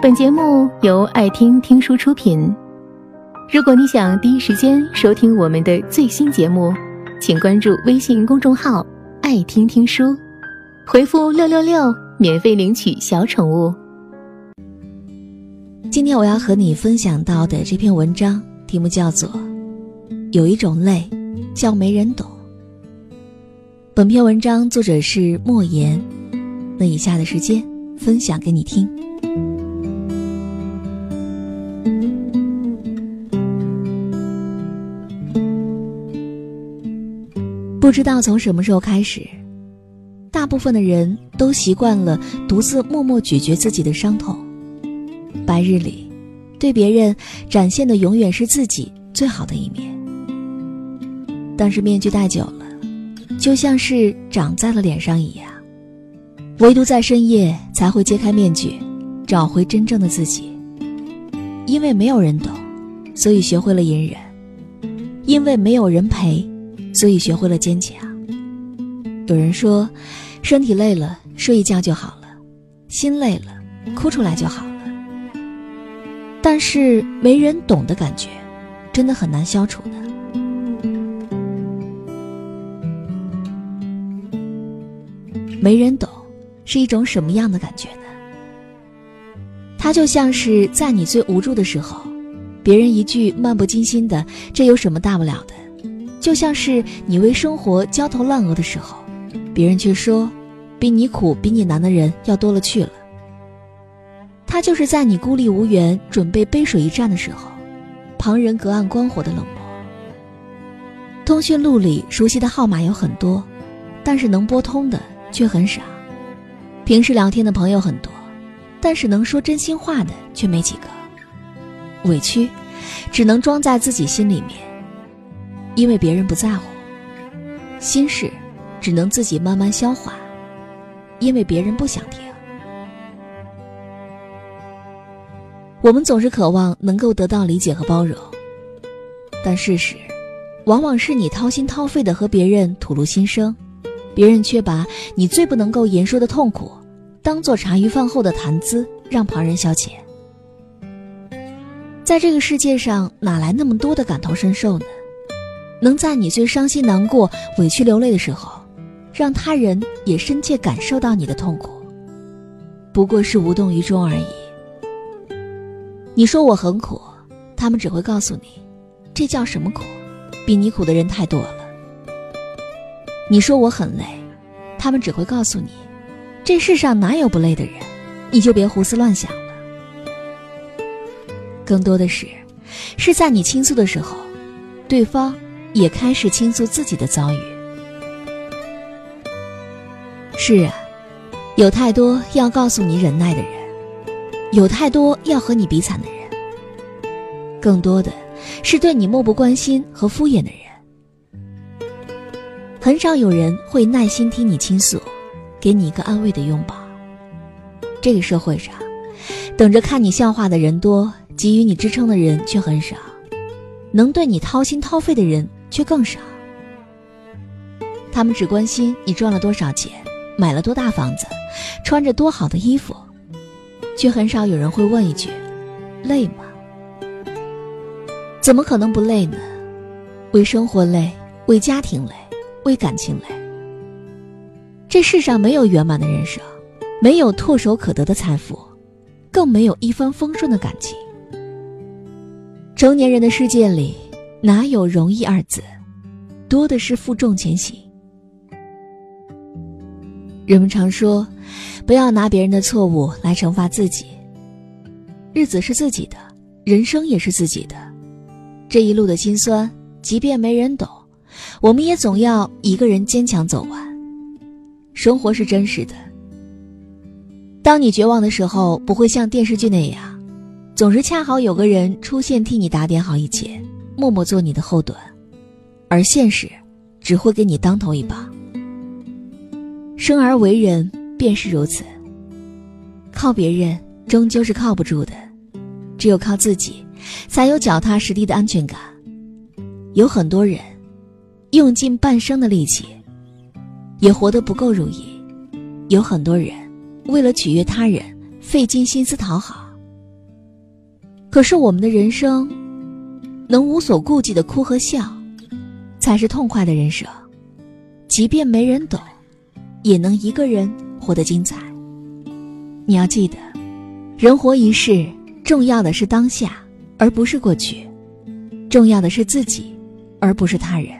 本节目由爱听听书出品。如果你想第一时间收听我们的最新节目，请关注微信公众号“爱听听书”，回复“六六六”免费领取小宠物。今天我要和你分享到的这篇文章题目叫做《有一种累叫没人懂》。本篇文章作者是莫言。那以下的时间分享给你听。不知道从什么时候开始，大部分的人都习惯了独自默默咀嚼自己的伤痛。白日里，对别人展现的永远是自己最好的一面。但是面具戴久了，就像是长在了脸上一样。唯独在深夜才会揭开面具，找回真正的自己。因为没有人懂，所以学会了隐忍；因为没有人陪，所以学会了坚强。有人说，身体累了睡一觉就好了，心累了哭出来就好了。但是没人懂的感觉，真的很难消除的。没人懂。是一种什么样的感觉呢？它就像是在你最无助的时候，别人一句漫不经心的“这有什么大不了的”，就像是你为生活焦头烂额的时候，别人却说“比你苦、比你难的人要多了去了”。他就是在你孤立无援、准备背水一战的时候，旁人隔岸观火的冷漠。通讯录里熟悉的号码有很多，但是能拨通的却很少。平时聊天的朋友很多，但是能说真心话的却没几个。委屈，只能装在自己心里面，因为别人不在乎；心事，只能自己慢慢消化，因为别人不想听。我们总是渴望能够得到理解和包容，但事实，往往是你掏心掏肺的和别人吐露心声。别人却把你最不能够言说的痛苦，当做茶余饭后的谈资，让旁人消遣。在这个世界上，哪来那么多的感同身受呢？能在你最伤心难过、委屈流泪的时候，让他人也深切感受到你的痛苦，不过是无动于衷而已。你说我很苦，他们只会告诉你，这叫什么苦？比你苦的人太多了。你说我很累，他们只会告诉你，这世上哪有不累的人，你就别胡思乱想了。更多的是，是在你倾诉的时候，对方也开始倾诉自己的遭遇。是啊，有太多要告诉你忍耐的人，有太多要和你比惨的人，更多的是对你漠不关心和敷衍的人。很少有人会耐心听你倾诉，给你一个安慰的拥抱。这个社会上，等着看你笑话的人多，给予你支撑的人却很少，能对你掏心掏肺的人却更少。他们只关心你赚了多少钱，买了多大房子，穿着多好的衣服，却很少有人会问一句：“累吗？”怎么可能不累呢？为生活累，为家庭累。为感情累。这世上没有圆满的人生，没有唾手可得的财富，更没有一帆风顺的感情。成年人的世界里，哪有容易二字，多的是负重前行。人们常说，不要拿别人的错误来惩罚自己。日子是自己的，人生也是自己的。这一路的辛酸，即便没人懂。我们也总要一个人坚强走完。生活是真实的。当你绝望的时候，不会像电视剧那样，总是恰好有个人出现替你打点好一切，默默做你的后盾，而现实只会给你当头一棒。生而为人便是如此，靠别人终究是靠不住的，只有靠自己，才有脚踏实地的安全感。有很多人。用尽半生的力气，也活得不够如意。有很多人为了取悦他人，费尽心思讨好，可是我们的人生，能无所顾忌的哭和笑，才是痛快的人生。即便没人懂，也能一个人活得精彩。你要记得，人活一世，重要的是当下，而不是过去；重要的是自己，而不是他人。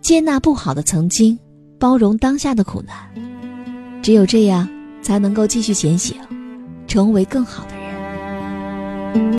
接纳不好的曾经，包容当下的苦难，只有这样，才能够继续前行，成为更好的人。